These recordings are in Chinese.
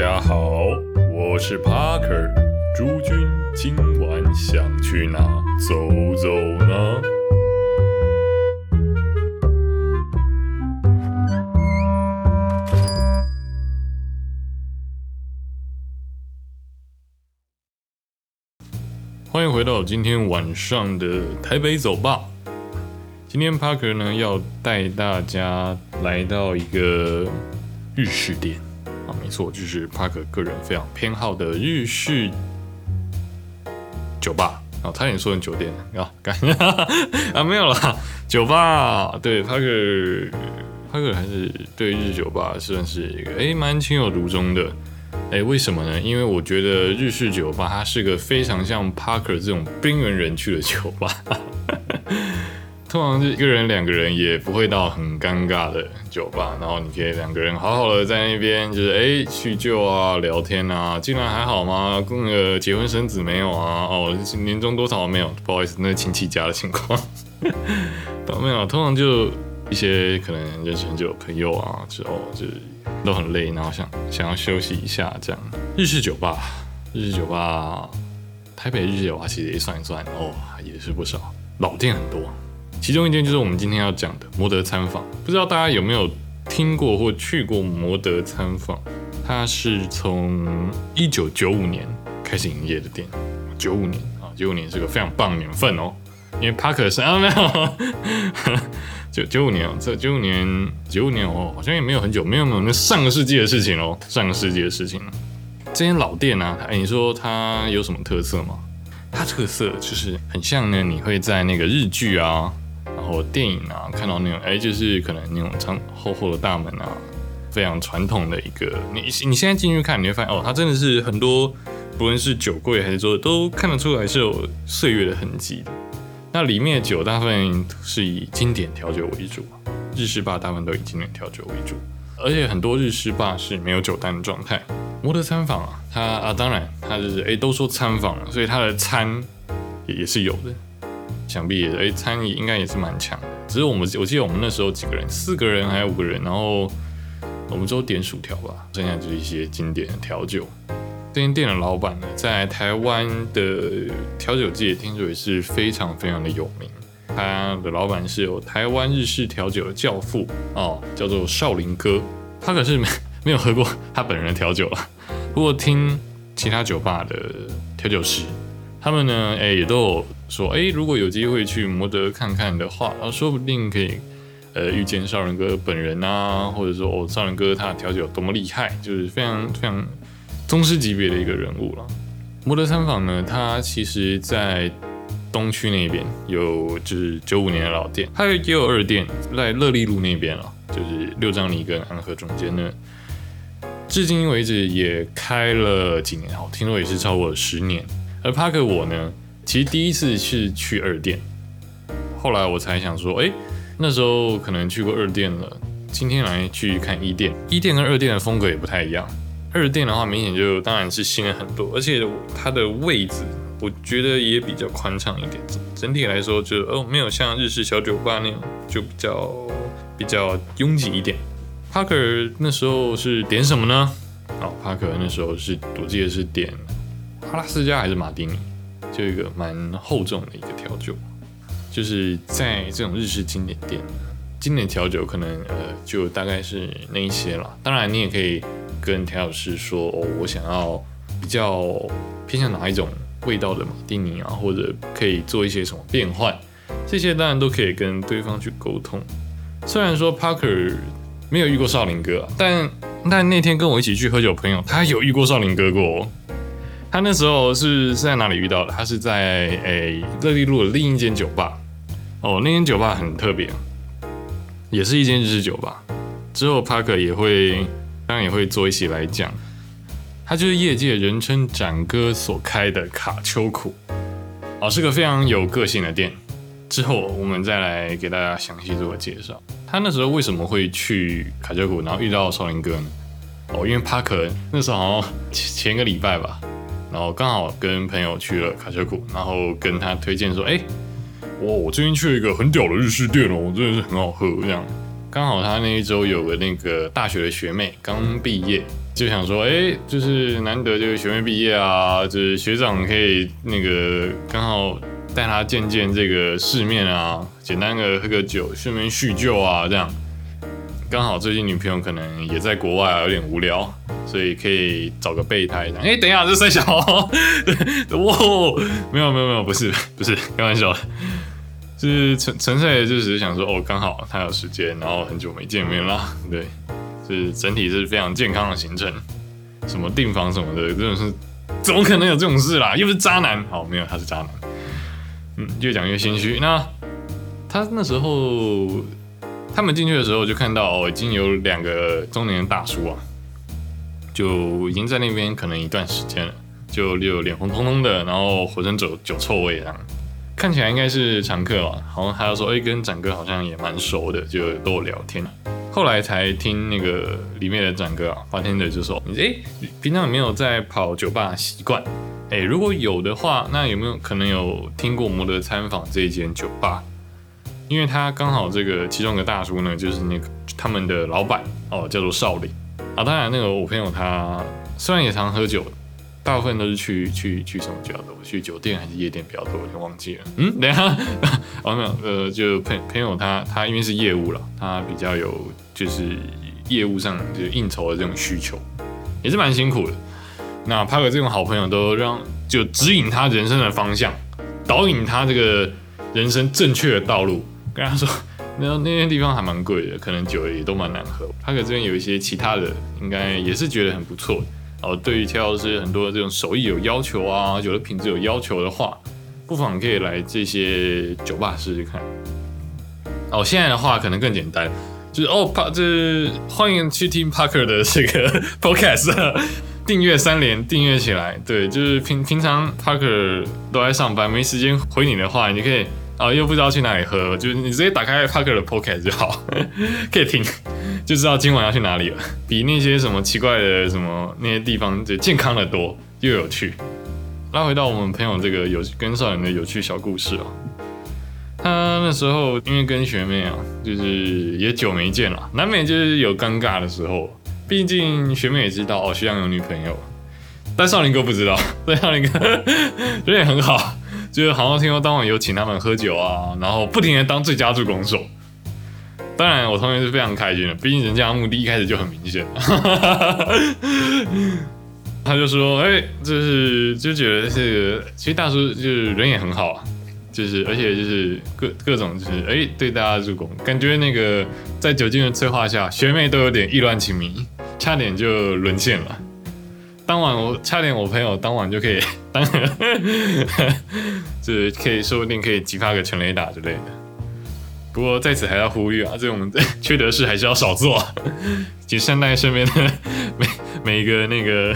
家好，我是 Parker。诸君今晚想去哪走走呢？欢迎回到今天晚上的台北走吧。今天 Parker 呢要带大家来到一个日式店，错，就是 Parker 个人非常偏好的日式酒吧。啊，差点说成酒店。啊，干。啊没有啦，酒吧对 Parker Parker 还是对日式酒吧算是一个哎蛮情有独钟的。哎，为什么呢？因为我觉得日式酒吧它是个非常像 Parker 这种边缘人去的酒吧，通常是一个人、两个人也不会到很尴尬的酒吧，然后你可以两个人好好的在那边就是哎叙旧啊、聊天啊，近来还好吗？那个结婚生子没有啊？哦，年终多少没有？不好意思，那亲戚家的情况都没有，通常就一些可能认识很久的朋友啊，之后就是。都很累，然后想想要休息一下，这样。日式酒吧，日式酒吧，台北日式酒吧其实也算一算哦，也是不少，老店很多。其中一间就是我们今天要讲的摩德餐坊，不知道大家有没有听过或去过摩德餐坊？它是从一九九五年开始营业的店，九五年啊，九五年是个非常棒年份哦，因为帕克是啊没有。九九五年哦，这九五年九五年哦，好像也没有很久，没有没有，那上个世纪的事情哦，上个世纪的事情了。这间老店呢，哎，你说它有什么特色吗？它特色就是很像呢，你会在那个日剧啊，然后电影啊看到那种，哎，就是可能那种长厚厚的大门啊，非常传统的一个。你你现在进去看，你会发现哦，它真的是很多，不论是酒柜还是桌子，都看得出来是有岁月的痕迹的。那里面的酒大部分是以经典调酒为主，日式吧大部分都以经典调酒为主，而且很多日式吧是没有酒单的状态。摩德餐坊啊，它啊当然它就是哎都说餐坊了，所以它的餐也也是有的，想必也哎餐饮应该也是蛮强的。只是我们我记得我们那时候几个人，四个人还有五个人，然后我们就点薯条吧，剩下就是一些经典的调酒。这间店的老板呢，在台湾的调酒界听说也是非常非常的有名。他的老板是有台湾日式调酒的教父哦，叫做少林哥。他可是没没有喝过他本人的调酒了。不过听其他酒吧的调酒师，他们呢，哎，也都有说，哎，如果有机会去摩德看看的话，啊说不定可以，呃，遇见少林哥本人啊，或者说哦，少林哥他的调酒多么厉害，就是非常非常。宗师级别的一个人物了。摩德餐坊呢，它其实在东区那边有，就是九五年的老店，它也有二店在乐利路那边了，就是六张里跟安和中间呢。至今为止也开了几年，好，听说也是超过十年。而 Parker 我呢，其实第一次是去二店，后来我才想说，哎，那时候可能去过二店了，今天来去看一店，一店跟二店的风格也不太一样。二店的话，明显就当然是新了很多，而且它的位置我觉得也比较宽敞一点。整体来说，就哦没有像日式小酒吧那样，就比较比较拥挤一点。Parker 那时候是点什么呢？哦，Parker 那时候是我记得是点阿拉斯加还是马丁尼，就一个蛮厚重的一个调酒。就是在这种日式经典店，经典调酒可能呃就大概是那一些了。当然你也可以。跟调酒师说哦，我想要比较偏向哪一种味道的马丁尼啊，或者可以做一些什么变换，这些当然都可以跟对方去沟通。虽然说 Parker 没有遇过少林哥，但但那天跟我一起去喝酒朋友，他有遇过少林哥过。他那时候是是在哪里遇到的？他是在诶乐利路的另一间酒吧。哦，那间酒吧很特别，也是一间日式酒吧。之后 Parker 也会。当然也会做一起来讲，它就是业界人称展哥所开的卡丘库，哦，是个非常有个性的店。之后我们再来给大家详细做个介绍。他那时候为什么会去卡丘库，然后遇到少林哥呢？哦，因为帕克那时候好像前个礼拜吧，然后刚好跟朋友去了卡车库，然后跟他推荐说，哎，哇，我最近去了一个很屌的日式店哦，真的是很好喝这样。刚好他那一周有个那个大学的学妹刚毕业，就想说，哎，就是难得这个学妹毕业啊，就是学长可以那个刚好带他见见这个世面啊，简单的喝个酒，顺便叙旧啊，这样。刚好最近女朋友可能也在国外啊，有点无聊，所以可以找个备胎。哎，等一下，这三小，哇，没有没有没有，不是不是，开玩笑，是纯纯粹就只是想说，哦，刚好他有时间，然后很久没见面啦，对，是整体是非常健康的行程，什么订房什么的，真的是怎么可能有这种事啦？又不是渣男，好，没有，他是渣男，嗯，越讲越心虚。那他那时候。他们进去的时候就看到哦，已经有两个中年大叔啊，就已经在那边可能一段时间了，就有脸红彤彤的，然后浑身酒酒臭味这样，看起来应该是常客吧。好像还要说，哎，跟展哥好像也蛮熟的，就跟我聊天。后来才听那个里面的展哥啊，发天的就说，哎，平常有没有在跑酒吧习惯？哎，如果有的话，那有没有可能有听过摩德参访这一间酒吧？因为他刚好这个其中一个大叔呢，就是那个他们的老板哦，叫做少林啊。当然，那个我朋友他虽然也常喝酒，大部分都是去去去什么比较多？去酒店还是夜店比较多？我就忘记了。嗯，等下 哦没有，呃，就朋朋友他他因为是业务了，他比较有就是业务上就是应酬的这种需求，也是蛮辛苦的。那帕克这种好朋友都让就指引他人生的方向，导引他这个人生正确的道路。跟他说，那那些地方还蛮贵的，可能酒也都蛮难喝。他可这边有一些其他的，应该也是觉得很不错。哦，对于挑是很多这种手艺有要求啊，酒的品质有要求的话，不妨可以来这些酒吧试试看。哦，现在的话可能更简单，就是哦，帕，这欢迎去听 Parker 的这个 Podcast，订阅三连，订阅起来。对，就是平平常 Parker 都在上班，没时间回你的话，你可以。啊，又不知道去哪里喝，就是你直接打开 Parker 的 podcast 就好，可以听，就知道今晚要去哪里了。比那些什么奇怪的什么那些地方就健康的多，又有趣。拉回到我们朋友这个有跟少年的有趣小故事哦，他那时候因为跟学妹啊，就是也久没见了，难免就是有尴尬的时候。毕竟学妹也知道哦，学长有女朋友，但少林哥不知道，对少林哥 人也很好。就是好像听说当晚有请他们喝酒啊，然后不停的当最佳助攻手。当然，我同学是非常开心的，毕竟人家目的一开始就很明显。他就说：“哎，就是就觉得这个，其实大叔就是人也很好啊，就是而且就是各各种就是哎对大家助攻，感觉那个在酒精的催化下，学妹都有点意乱情迷，差点就沦陷了。”当晚我差点，我朋友当晚就可以当然，这可以说不定可以激发个全雷打之类的。不过在此还要呼吁啊，这种缺德事还是要少做，谨善待身边的每每一个那个，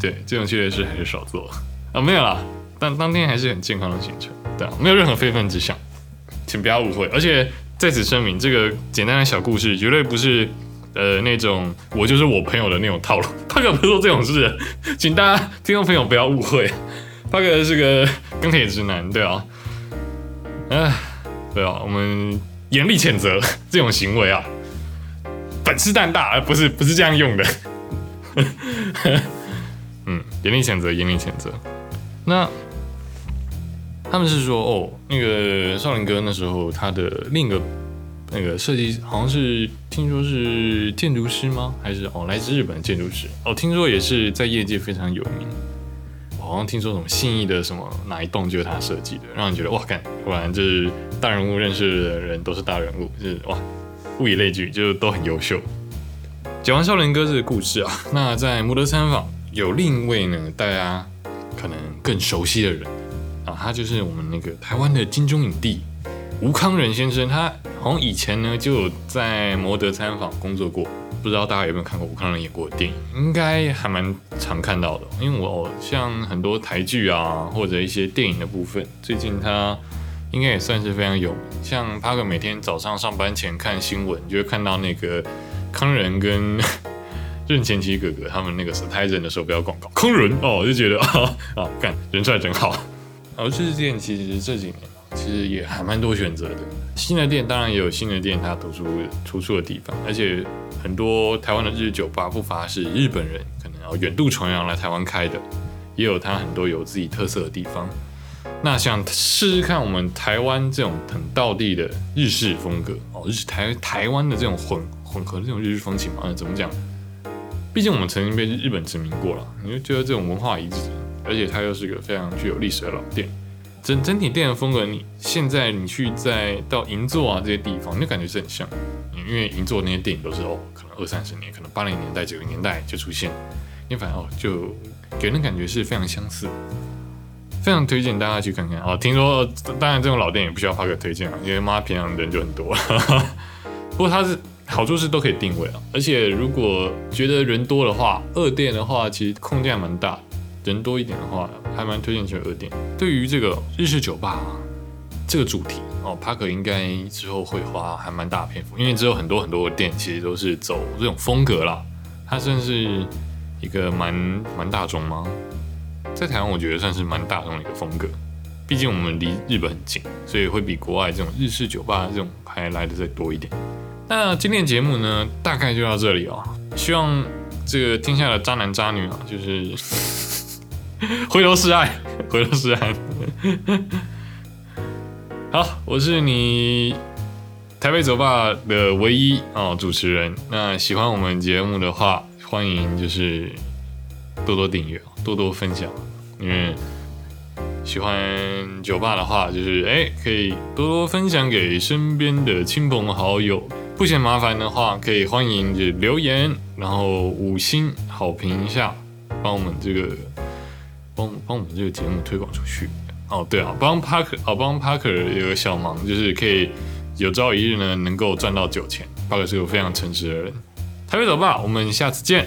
对这种缺德事还是少做啊。没有啦，但当天还是很健康的行程，对啊，没有任何非分之想，请不要误会。而且在此声明，这个简单的小故事绝对不是。呃，那种我就是我朋友的那种套路，帕克不做这种事，请大家听众朋友不要误会，帕克是个钢铁直男，对啊，哎，对啊，我们严厉谴责这种行为啊，本事蛋大，而不是不是这样用的，嗯，严厉谴责，严厉谴责。那他们是说，哦，那个少林哥那时候他的另一个。那个设计好像是听说是建筑师吗？还是哦来自日本的建筑师？哦，听说也是在业界非常有名。我好像听说什么信义的什么哪一栋就是他设计的，让人觉得哇，干果然就是大人物认识的人都是大人物，就是哇，物以类聚，就都很优秀。讲完少林哥这个故事啊，那在摩德参访有另一位呢，大家可能更熟悉的人啊，他就是我们那个台湾的金钟影帝吴康仁先生，他。好像以前呢就有在摩德参访工作过，不知道大家有没有看过吴康仁演过的电影？应该还蛮常看到的，因为我像很多台剧啊或者一些电影的部分，最近他应该也算是非常有名。像帕克每天早上上班前看新闻，就会看到那个康仁跟 任贤齐哥哥他们那个是泰人的手表广告。康仁哦，我就觉得 啊啊，干人帅真好。而这件其实这几年其实也还蛮多选择的。新的店当然也有新的店它突出突出的地方，而且很多台湾的日式酒吧不乏是日本人可能要远渡重洋来台湾开的，也有它很多有自己特色的地方。那想试试看我们台湾这种很道地的日式风格哦，日台台湾的这种混混合的这种日式风情嘛，那怎么讲？毕竟我们曾经被日本殖民过了，你就觉得这种文化遗址，而且它又是个非常具有历史的老店，整整体店的风格，你现在你去在到银座啊这些地方，你就感觉是很像，因为银座那些电影都是哦，可能二三十年，可能八零年代、九零年代就出现，你反正哦就给人的感觉是非常相似。非常推荐大家去看看啊！听说，当然这种老店也不需要发个推荐啊，因为妈平常人就很多。不过它是好处是都可以定位啊，而且如果觉得人多的话，二店的话其实空间还蛮大，人多一点的话还蛮推荐去二店。对于这个日式酒吧这个主题哦，帕克应该之后会花还蛮大篇幅，因为之后很多很多的店其实都是走这种风格啦，它算是一个蛮蛮大众吗？在台湾，我觉得算是蛮大众的一个风格。毕竟我们离日本很近，所以会比国外这种日式酒吧这种还来的再多一点。那今天节目呢，大概就到这里哦。希望这个天下的渣男渣女啊，就是 回头是岸，回头是岸。好，我是你台北酒吧的唯一哦主持人。那喜欢我们节目的话，欢迎就是多多订阅，多多分享。因为喜欢酒吧的话，就是哎，可以多多分享给身边的亲朋好友。不嫌麻烦的话，可以欢迎就留言，然后五星好评一下，帮我们这个帮帮我们这个节目推广出去。哦，对啊，帮 Parker 哦，帮 Parker 有个小忙，就是可以有朝一日呢能够赚到酒钱。Parker 是个非常诚实的人。台北走吧，我们下次见。